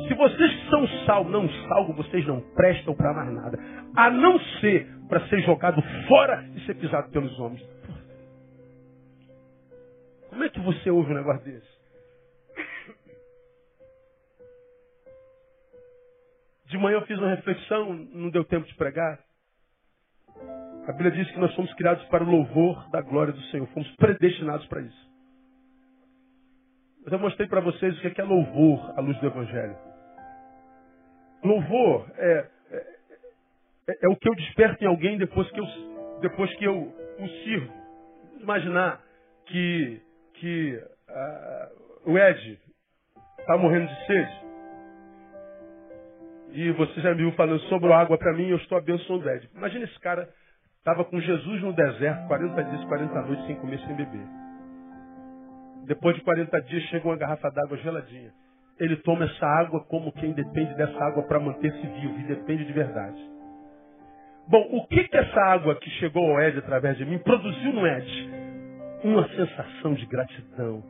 Se vocês são sal não salgam, vocês não prestam para mais nada. A não ser para ser jogado fora e ser pisado pelos homens. Como é que você ouve um negócio desse? De manhã eu fiz uma reflexão, não deu tempo de pregar. A Bíblia diz que nós fomos criados para o louvor da glória do Senhor. Fomos predestinados para isso. Mas eu mostrei para vocês o que é louvor à luz do Evangelho. Louvor é, é, é, é o que eu desperto em alguém depois que eu, depois que eu o sirvo. Imaginar que, que uh, o Ed está morrendo de sede. E você já me viu falando sobre a água para mim, eu estou abençoando o Ed. Imagina esse cara estava com Jesus no deserto, 40 dias, 40 noites, sem comer, sem beber. Depois de 40 dias chega uma garrafa d'água geladinha. Ele toma essa água como quem depende dessa água para manter-se vivo e depende de verdade. Bom, o que que essa água que chegou ao Ed através de mim produziu no Ed? Uma sensação de gratidão,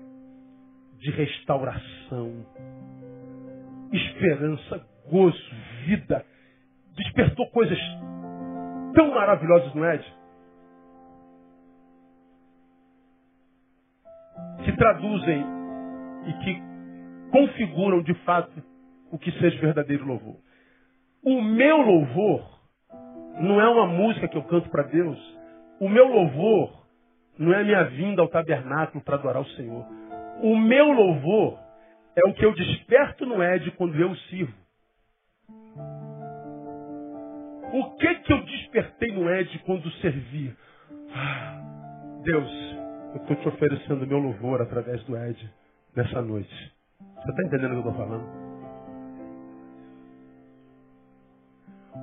de restauração, esperança, gozo, vida. Despertou coisas tão maravilhosas no Ed. que traduzem e que configuram de fato o que seja verdadeiro louvor. O meu louvor não é uma música que eu canto para Deus. O meu louvor não é a minha vinda ao tabernáculo para adorar o Senhor. O meu louvor é o que eu desperto no Ed quando eu sirvo. O que que eu despertei no Ed quando servi? Ah, Deus, eu estou te oferecendo meu louvor através do Ed nessa noite. Você está entendendo o que eu estou falando?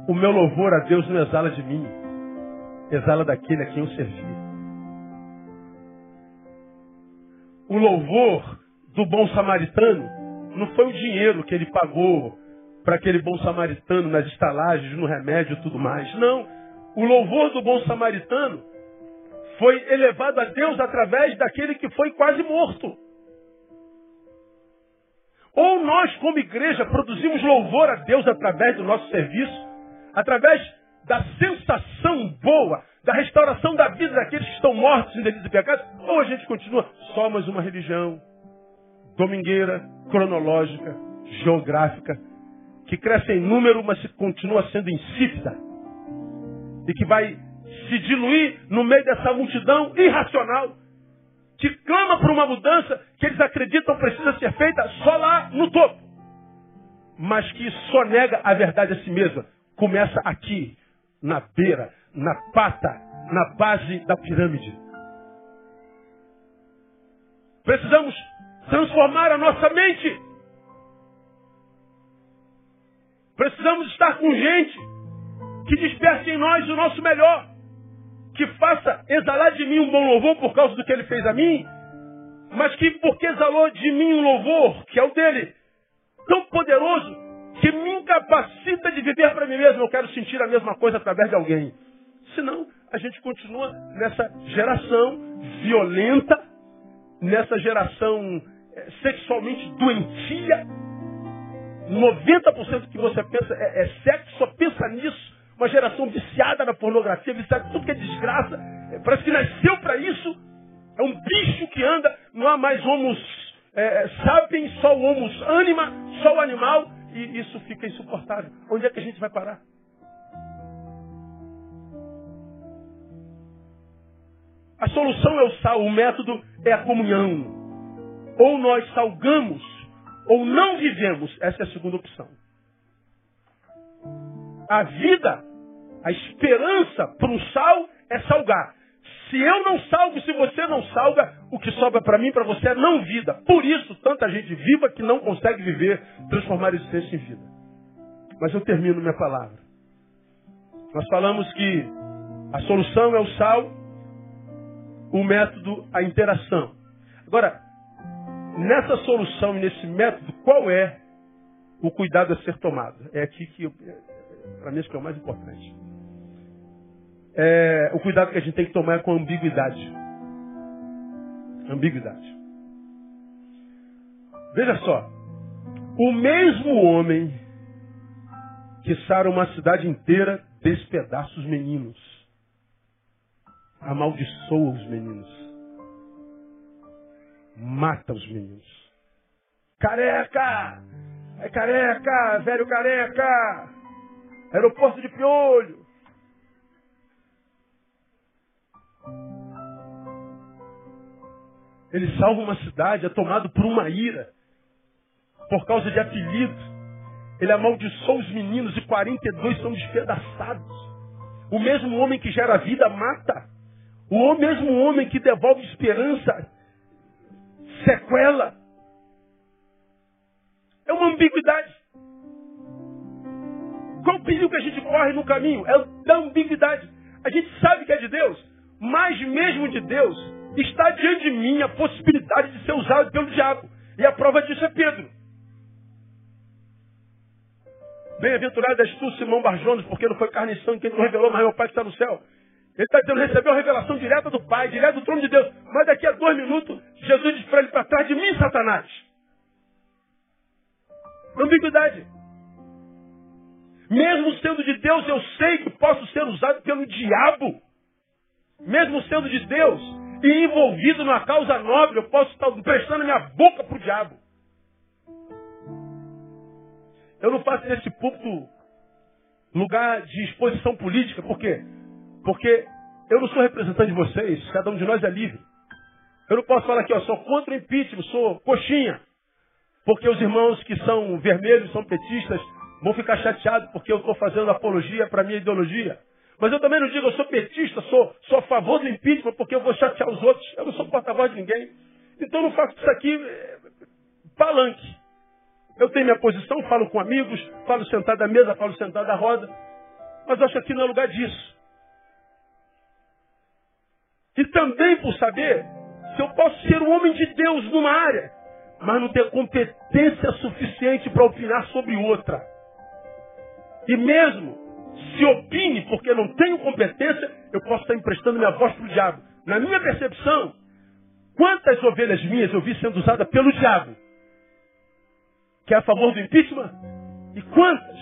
O meu louvor a Deus não exala de mim, exala daquele a quem eu servi. O louvor do bom samaritano não foi o dinheiro que ele pagou para aquele bom samaritano nas estalagens, no remédio e tudo mais. Não. O louvor do bom samaritano foi elevado a Deus através daquele que foi quase morto. Ou nós, como igreja, produzimos louvor a Deus através do nosso serviço, através da sensação boa, da restauração da vida daqueles que estão mortos em delitos e pecados, ou a gente continua só mais uma religião domingueira, cronológica, geográfica, que cresce em número, mas continua sendo insípida, e que vai se diluir no meio dessa multidão irracional que clama por uma mudança que eles acreditam precisa ser feita só lá no topo, mas que só nega a verdade a si mesma. Começa aqui, na beira, na pata, na base da pirâmide. Precisamos transformar a nossa mente. Precisamos estar com gente que desperte em nós o nosso melhor que faça exalar de mim um bom louvor por causa do que ele fez a mim, mas que porque exalou de mim um louvor, que é o dele, tão poderoso, que me incapacita de viver para mim mesmo, eu quero sentir a mesma coisa através de alguém. Senão, a gente continua nessa geração violenta, nessa geração eh, sexualmente doentia. 90% que você pensa é, é sexo, só pensa nisso uma geração viciada na pornografia, viciada em tudo que é desgraça. É, parece que nasceu para isso. É um bicho que anda, não há mais homos é, sapiens, só o homos anima, só o animal e isso fica insuportável. Onde é que a gente vai parar? A solução é o sal, o método é a comunhão. Ou nós salgamos, ou não vivemos. Essa é a segunda opção. A vida, a esperança para o sal é salgar. Se eu não salgo, se você não salga, o que sobra para mim, para você é não vida. Por isso, tanta gente viva que não consegue viver, transformar existência em vida. Mas eu termino minha palavra. Nós falamos que a solução é o sal, o método, a interação. Agora, nessa solução e nesse método, qual é o cuidado a ser tomado? É aqui que, para mim, acho que é o mais importante. É, o cuidado que a gente tem que tomar é com a ambiguidade. Ambiguidade. Veja só. O mesmo homem que sara uma cidade inteira despedaça os meninos amaldiçoa os meninos. Mata os meninos. Careca! É careca! Velho careca! Aeroporto de piolho! Ele salva uma cidade, é tomado por uma ira, por causa de apelido. Ele amaldiçoou os meninos e 42 são despedaçados. O mesmo homem que gera vida mata. O mesmo homem que devolve esperança, sequela. É uma ambiguidade. Qual o perigo que a gente corre no caminho? É da ambiguidade. A gente sabe que é de Deus, mas mesmo de Deus, está diante de mim a possibilidade de ser usado pelo diabo. E a prova disso é Pedro. Bem-aventurado és tu, Simão Barjones, porque não foi carne e sangue nos revelou, mas o Pai que está no céu. Ele está dizendo, recebeu a revelação direta do Pai, direto do trono de Deus. Mas daqui a dois minutos, Jesus diz para ele, para trás de mim, Satanás. Ambiguidade. Mesmo sendo de Deus, eu sei que posso ser usado pelo diabo. Mesmo sendo de Deus envolvido numa causa nobre, eu posso estar prestando minha boca para o diabo. Eu não faço nesse púlpito lugar de exposição política, por quê? Porque eu não sou representante de vocês, cada um de nós é livre. Eu não posso falar aqui, ó, sou contra o impeachment, sou coxinha. Porque os irmãos que são vermelhos, são petistas, vão ficar chateados porque eu estou fazendo apologia para a minha ideologia. Mas eu também não digo, eu sou petista, sou, sou a favor do impeachment porque eu vou chatear os outros. Eu não sou porta-voz de ninguém. Então eu não faço isso aqui é, palanque. Eu tenho minha posição, falo com amigos, falo sentado à mesa, falo sentado à roda. Mas acho que aqui não é lugar disso. E também por saber se eu posso ser um homem de Deus numa área, mas não ter competência suficiente para opinar sobre outra. E mesmo se opine porque não tenho competência, eu posso estar emprestando minha voz para o diabo. Na minha percepção, quantas ovelhas minhas eu vi sendo usadas pelo diabo, que é a favor do impeachment, e quantas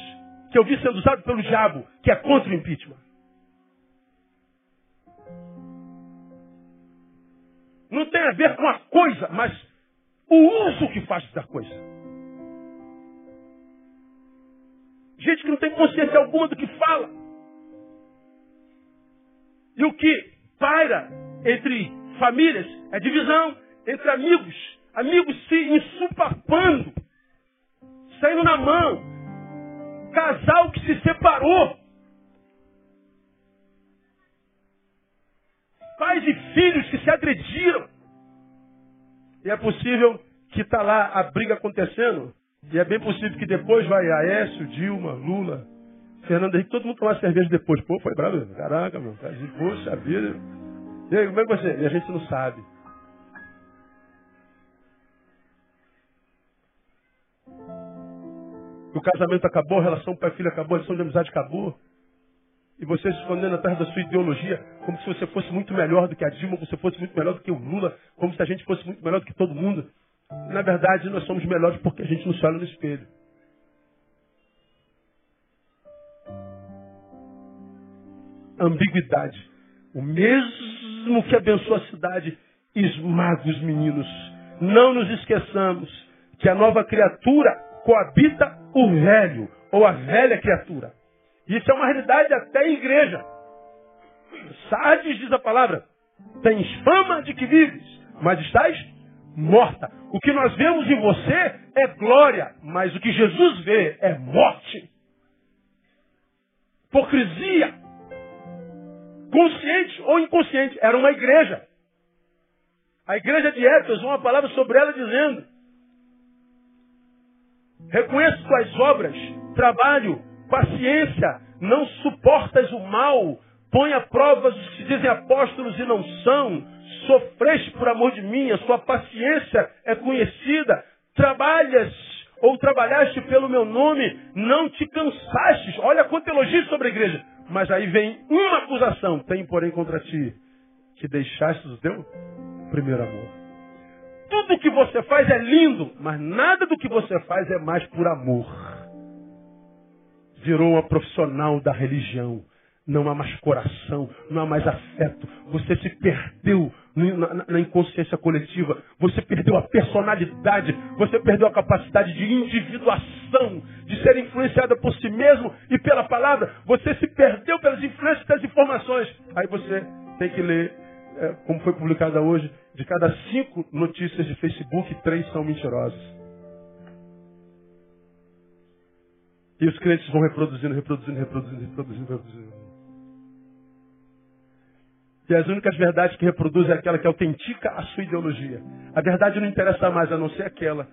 que eu vi sendo usadas pelo diabo, que é contra o impeachment. não tem a ver com a coisa, mas o uso que faz da coisa. Gente que não tem consciência alguma do que fala. E o que paira entre famílias é divisão entre amigos. Amigos se ensupapando, saindo na mão. Casal que se separou. Pais e filhos que se agrediram. E é possível que está lá a briga acontecendo. E é bem possível que depois vai Aécio, Dilma, Lula, Fernando Henrique, todo mundo tomar cerveja depois. Pô, foi bravo. Caraca, meu. Cara, poxa vida. E aí, como é que você? E a gente não sabe. O casamento acabou, a relação pai-filho acabou, a relação de amizade acabou. E você se escondendo atrás da sua ideologia, como se você fosse muito melhor do que a Dilma, como se você fosse muito melhor do que o Lula, como se a gente fosse muito melhor do que todo mundo. Na verdade, nós somos melhores porque a gente não se olha no espelho. Ambiguidade. O mesmo que abençoa a cidade, esmaga os meninos. Não nos esqueçamos que a nova criatura coabita o velho, ou a velha criatura. Isso é uma realidade até em igreja. Sardes diz a palavra, tens fama de que vives, mas estás morta. O que nós vemos em você é glória, mas o que Jesus vê é morte. Hipocrisia. Consciente ou inconsciente. Era uma igreja. A igreja de Éfeso, uma palavra sobre ela dizendo: Reconheço tuas obras, trabalho, paciência, não suportas o mal, põe a prova os que dizem apóstolos e não são, sofreste por amor de mim, a sua paciência é conhecida, trabalhas ou trabalhaste pelo meu nome, não te cansaste. Olha quanto elogio sobre a igreja. Mas aí vem uma acusação, tem porém contra ti, que deixaste o teu primeiro amor. Tudo que você faz é lindo, mas nada do que você faz é mais por amor. Virou uma profissional da religião. Não há mais coração, não há mais afeto. Você se perdeu na, na, inconsciência coletiva. Você perdeu a personalidade. Você perdeu a capacidade de individuação, de ser influenciada por si mesmo e pela palavra. Você se perdeu pelas influências das informações. Aí você tem que ler, é, como foi publicada hoje, de cada cinco notícias de Facebook, três são mentirosas. E os crentes vão reproduzindo, reproduzindo, reproduzindo, reproduzindo, reproduzindo. E as únicas verdades que reproduzem é aquela que autentica a sua ideologia. A verdade não interessa mais, a não ser aquela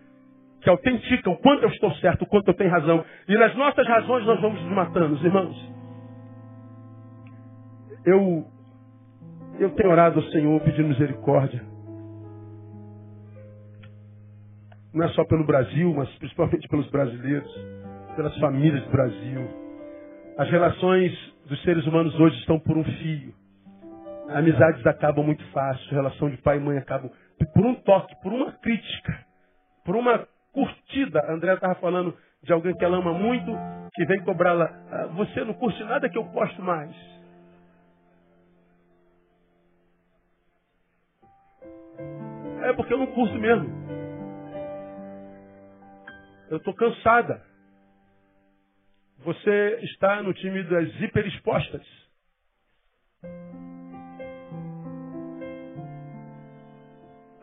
que autentica o quanto eu estou certo, o quanto eu tenho razão. E nas nossas razões nós vamos nos matando, irmãos. Eu, eu tenho orado ao Senhor pedindo misericórdia. Não é só pelo Brasil, mas principalmente pelos brasileiros, pelas famílias do Brasil. As relações dos seres humanos hoje estão por um fio. Amizades acabam muito fácil, relação de pai e mãe acabam por um toque, por uma crítica, por uma curtida. A André estava falando de alguém que ela ama muito, que vem cobrá-la. Ah, você não curte nada que eu posto mais. É porque eu não curto mesmo. Eu estou cansada. Você está no time das hiperexpostas.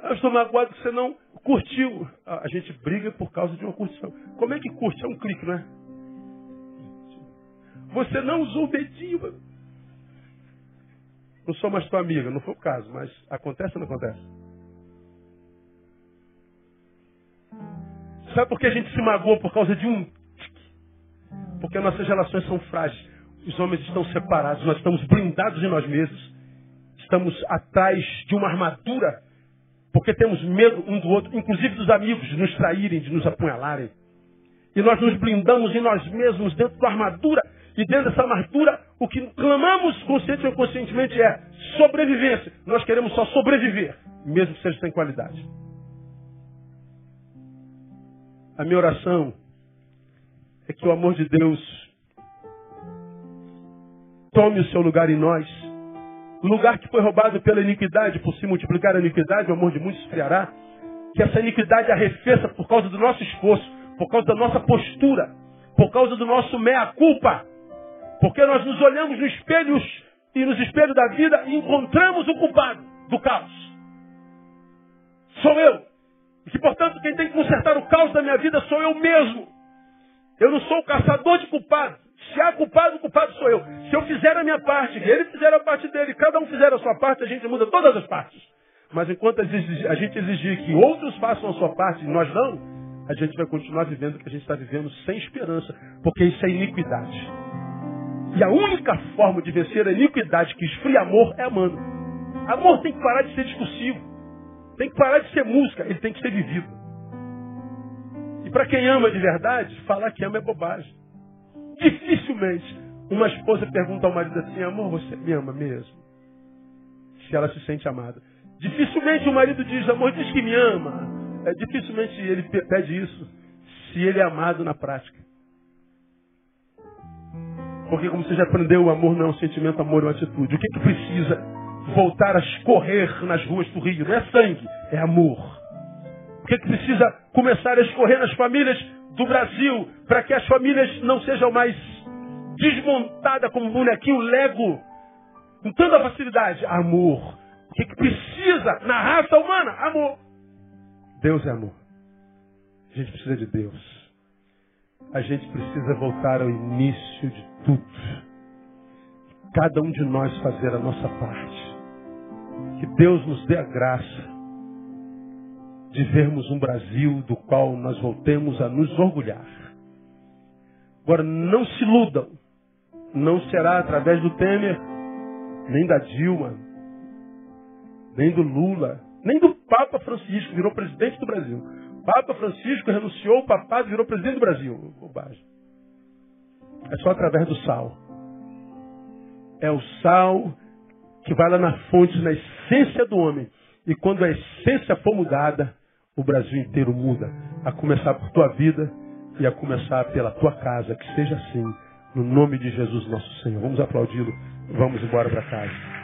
Eu estou magoado que você não curtiu. A gente briga por causa de uma curtição. Como é que curte? É um clique, não é? Você não usou o dedinho. Não sou mais tua amiga, não foi o caso, mas acontece ou não acontece? Sabe por que a gente se magoou por causa de um Porque nossas relações são frágeis. Os homens estão separados, nós estamos blindados em nós mesmos. Estamos atrás de uma armadura porque temos medo um do outro, inclusive dos amigos, de nos traírem, de nos apunhalarem. E nós nos blindamos em nós mesmos, dentro da armadura. E dentro dessa armadura, o que clamamos consciente ou inconscientemente é sobrevivência. Nós queremos só sobreviver, mesmo que seja sem qualidade. A minha oração é que o amor de Deus tome o seu lugar em nós lugar que foi roubado pela iniquidade, por se multiplicar a iniquidade, o amor de muitos esfriará. Que essa iniquidade arrefeça por causa do nosso esforço, por causa da nossa postura, por causa do nosso meia-culpa. Porque nós nos olhamos nos espelhos e nos espelhos da vida e encontramos o culpado do caos. Sou eu. E que, portanto, quem tem que consertar o caos da minha vida sou eu mesmo. Eu não sou o caçador de culpados. Se há culpado, o culpado sou eu. Se eu fizer a minha parte, ele fizer a parte dele, cada um fizer a sua parte, a gente muda todas as partes. Mas enquanto a gente exigir que outros façam a sua parte e nós não, a gente vai continuar vivendo o que a gente está vivendo sem esperança, porque isso é iniquidade. E a única forma de vencer a iniquidade que esfria amor é amando. Amor tem que parar de ser discursivo, tem que parar de ser música, ele tem que ser vivido. E para quem ama de verdade, falar que ama é bobagem. Dificilmente uma esposa pergunta ao marido assim, amor, você me ama mesmo? Se ela se sente amada. Dificilmente o marido diz, amor, diz que me ama. É, dificilmente ele pede isso se ele é amado na prática. Porque como você já aprendeu, o amor não é um sentimento, amor é uma atitude. O que, que precisa voltar a escorrer nas ruas do Rio? Não é sangue, é amor. O que, que precisa começar a escorrer nas famílias do Brasil, para que as famílias não sejam mais desmontadas como bonequinho Lego, com tanta facilidade? Amor. O que, que precisa na raça humana? Amor. Deus é amor. A gente precisa de Deus. A gente precisa voltar ao início de tudo. Cada um de nós fazer a nossa parte. Que Deus nos dê a graça de vermos um Brasil do qual nós voltemos a nos orgulhar. Agora, não se iludam. Não será através do Temer, nem da Dilma, nem do Lula, nem do Papa Francisco, virou presidente do Brasil. Papa Francisco renunciou, o papado virou presidente do Brasil. Bobagem. É só através do sal. É o sal que vai lá na fonte, na essência do homem. E quando a essência for mudada, o Brasil inteiro muda. A começar por tua vida e a começar pela tua casa. Que seja assim. No nome de Jesus nosso Senhor. Vamos aplaudi-lo. Vamos embora para casa.